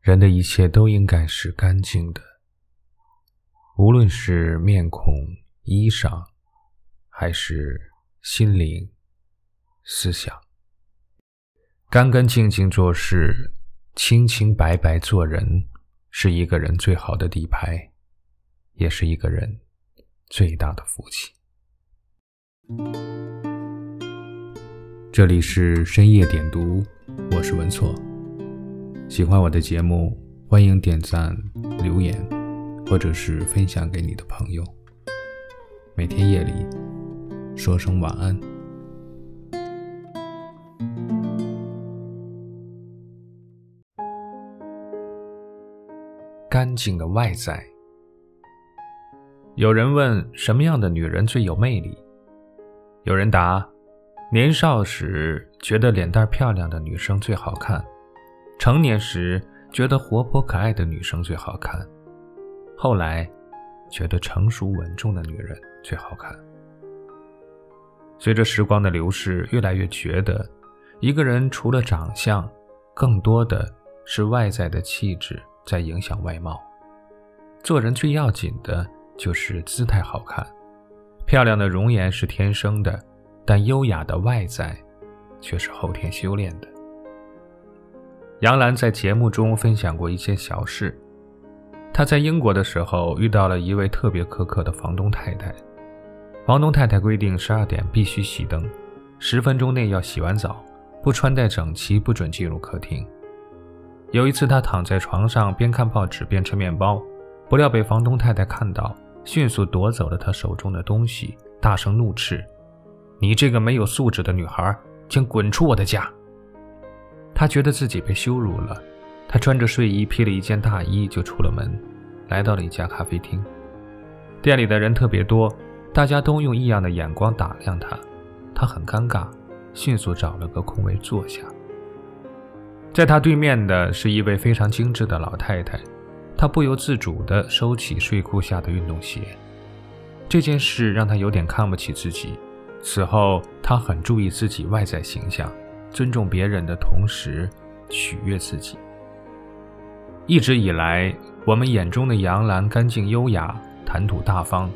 人的一切都应该是干净的，无论是面孔、衣裳，还是心灵、思想。干干净净做事，清清白白做人，是一个人最好的底牌，也是一个人最大的福气。这里是深夜点读，我是文措。喜欢我的节目，欢迎点赞、留言，或者是分享给你的朋友。每天夜里说声晚安。干净的外在。有人问：什么样的女人最有魅力？有人答：年少时觉得脸蛋漂亮的女生最好看。成年时觉得活泼可爱的女生最好看，后来觉得成熟稳重的女人最好看。随着时光的流逝，越来越觉得，一个人除了长相，更多的是外在的气质在影响外貌。做人最要紧的就是姿态好看，漂亮的容颜是天生的，但优雅的外在却是后天修炼的。杨澜在节目中分享过一件小事：她在英国的时候遇到了一位特别苛刻的房东太太。房东太太规定十二点必须熄灯，十分钟内要洗完澡，不穿戴整齐不准进入客厅。有一次，她躺在床上边看报纸边吃面包，不料被房东太太看到，迅速夺走了她手中的东西，大声怒斥：“你这个没有素质的女孩，请滚出我的家！”他觉得自己被羞辱了，他穿着睡衣，披了一件大衣就出了门，来到了一家咖啡厅。店里的人特别多，大家都用异样的眼光打量他，他很尴尬，迅速找了个空位坐下。在他对面的是一位非常精致的老太太，她不由自主地收起睡裤下的运动鞋。这件事让他有点看不起自己。此后，他很注意自己外在形象。尊重别人的同时，取悦自己。一直以来，我们眼中的杨澜干净优雅、谈吐大方，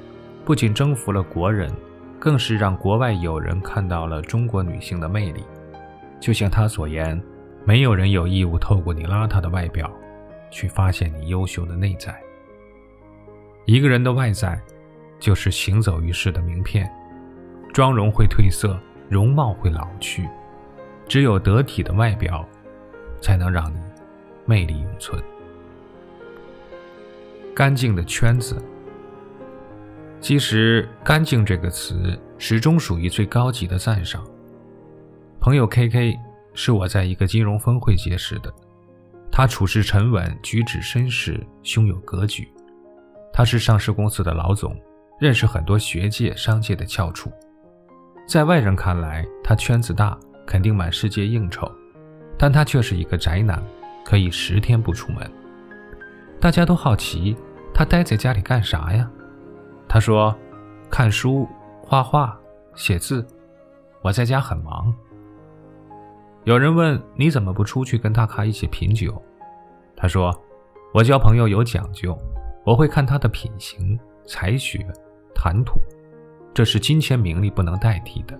不仅征服了国人，更是让国外友人看到了中国女性的魅力。就像她所言：“没有人有义务透过你邋遢的外表，去发现你优秀的内在。”一个人的外在，就是行走于世的名片。妆容会褪色，容貌会老去。只有得体的外表，才能让你魅力永存。干净的圈子，其实“干净”这个词始终属于最高级的赞赏。朋友 K K 是我在一个金融峰会结识的，他处事沉稳，举止绅士，胸有格局。他是上市公司的老总，认识很多学界、商界的翘楚。在外人看来，他圈子大。肯定满世界应酬，但他却是一个宅男，可以十天不出门。大家都好奇他待在家里干啥呀？他说：“看书、画画、写字。我在家很忙。”有人问：“你怎么不出去跟大咖一起品酒？”他说：“我交朋友有讲究，我会看他的品行、才学、谈吐，这是金钱名利不能代替的。”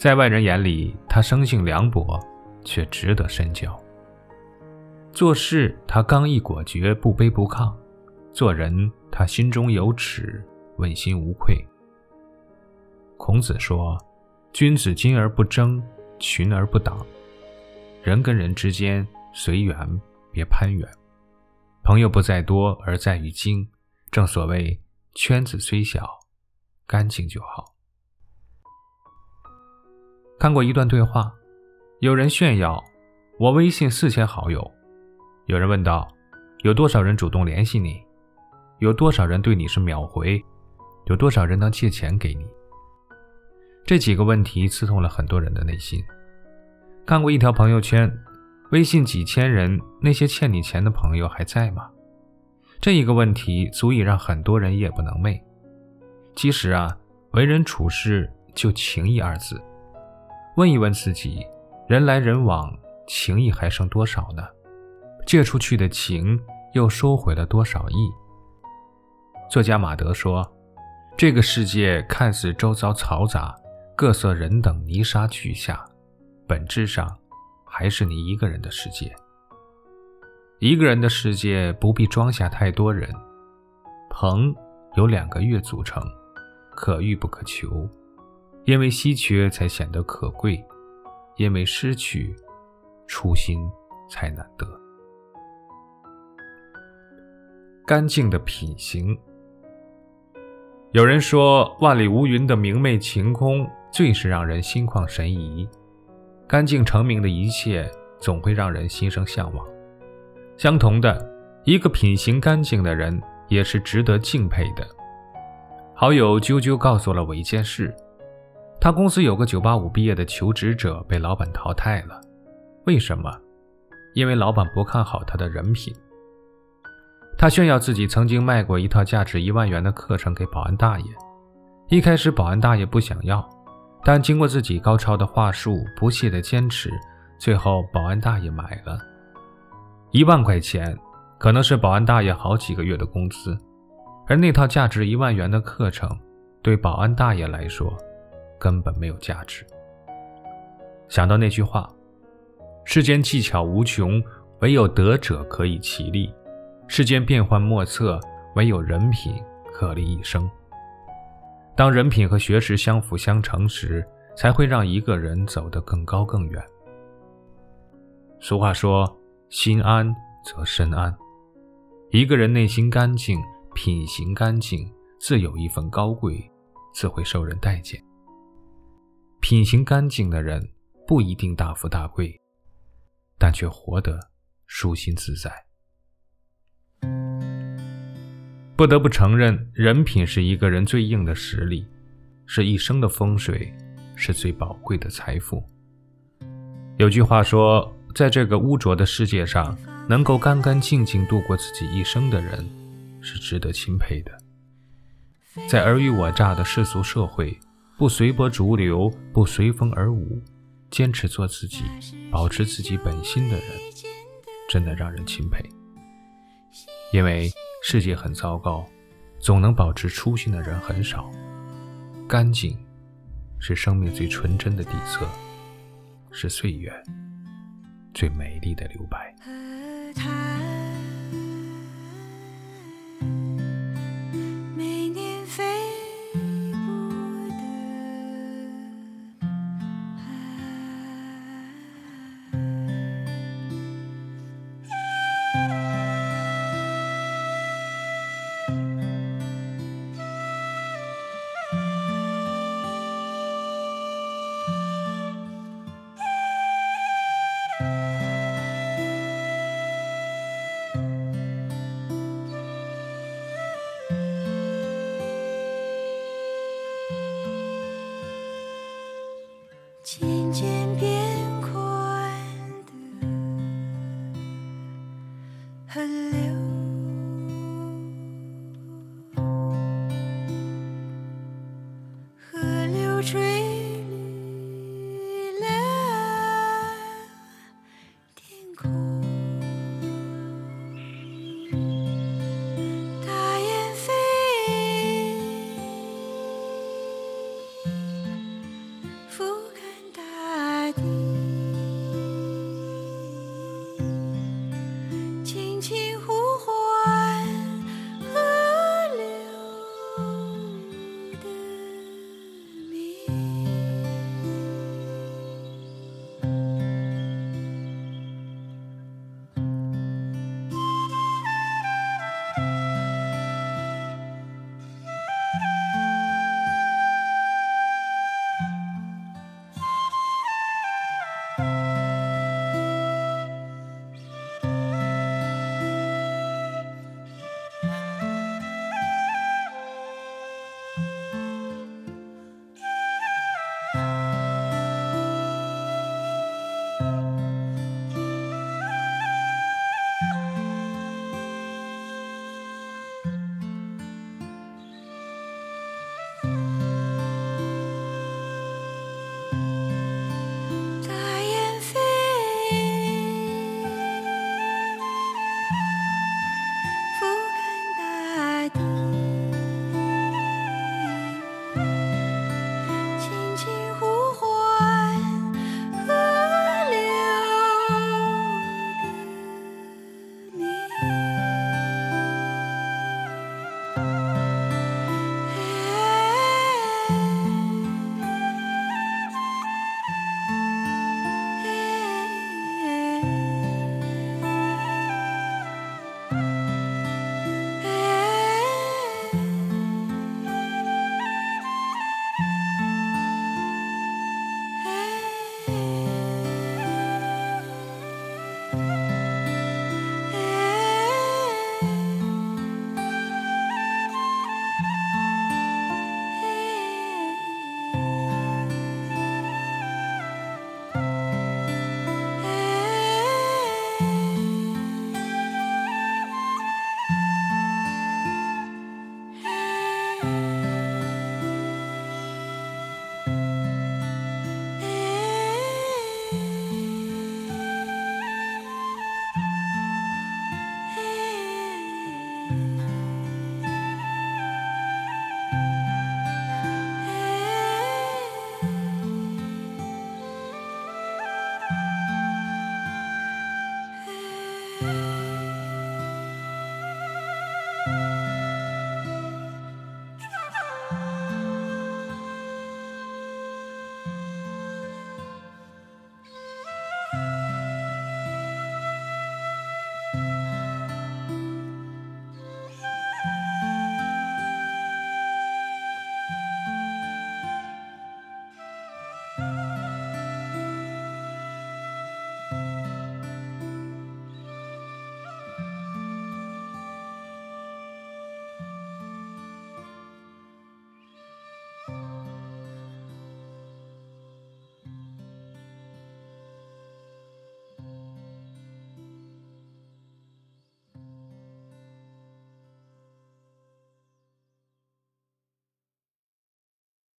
在外人眼里，他生性凉薄，却值得深交。做事他刚毅果决，不卑不亢；做人他心中有尺，问心无愧。孔子说：“君子精而不争，群而不党。人跟人之间随缘，别攀缘。朋友不在多，而在于精。正所谓，圈子虽小，干净就好。”看过一段对话，有人炫耀我微信四千好友，有人问道有多少人主动联系你，有多少人对你是秒回，有多少人能借钱给你？这几个问题刺痛了很多人的内心。看过一条朋友圈，微信几千人，那些欠你钱的朋友还在吗？这一个问题足以让很多人夜不能寐。其实啊，为人处事就情义二字。问一问自己，人来人往，情谊还剩多少呢？借出去的情又收回了多少亿？作家马德说：“这个世界看似周遭嘈杂，各色人等泥沙俱下，本质上还是你一个人的世界。一个人的世界不必装下太多人。朋有两个月组成，可遇不可求，因为稀缺才显得可贵，因为失去，初心才难得。干净的品行。”有人说，万里无云的明媚晴空最是让人心旷神怡。干净澄明的一切，总会让人心生向往。相同的，一个品行干净的人，也是值得敬佩的。好友啾啾告诉了我一件事：他公司有个985毕业的求职者被老板淘汰了。为什么？因为老板不看好他的人品。他炫耀自己曾经卖过一套价值一万元的课程给保安大爷。一开始，保安大爷不想要，但经过自己高超的话术、不懈的坚持，最后保安大爷买了。一万块钱可能是保安大爷好几个月的工资，而那套价值一万元的课程，对保安大爷来说根本没有价值。想到那句话：“世间技巧无穷，唯有德者可以其力。”世间变幻莫测，唯有人品可立一生。当人品和学识相辅相成时，才会让一个人走得更高更远。俗话说：“心安则身安。”一个人内心干净，品行干净，自有一份高贵，自会受人待见。品行干净的人不一定大富大贵，但却活得舒心自在。不得不承认，人品是一个人最硬的实力，是一生的风水，是最宝贵的财富。有句话说，在这个污浊的世界上，能够干干净净度过自己一生的人，是值得钦佩的。在尔虞我诈的世俗社会，不随波逐流，不随风而舞，坚持做自己，保持自己本心的人，真的让人钦佩。因为。世界很糟糕，总能保持初心的人很少。干净是生命最纯真的底色，是岁月最美丽的留白。Hello.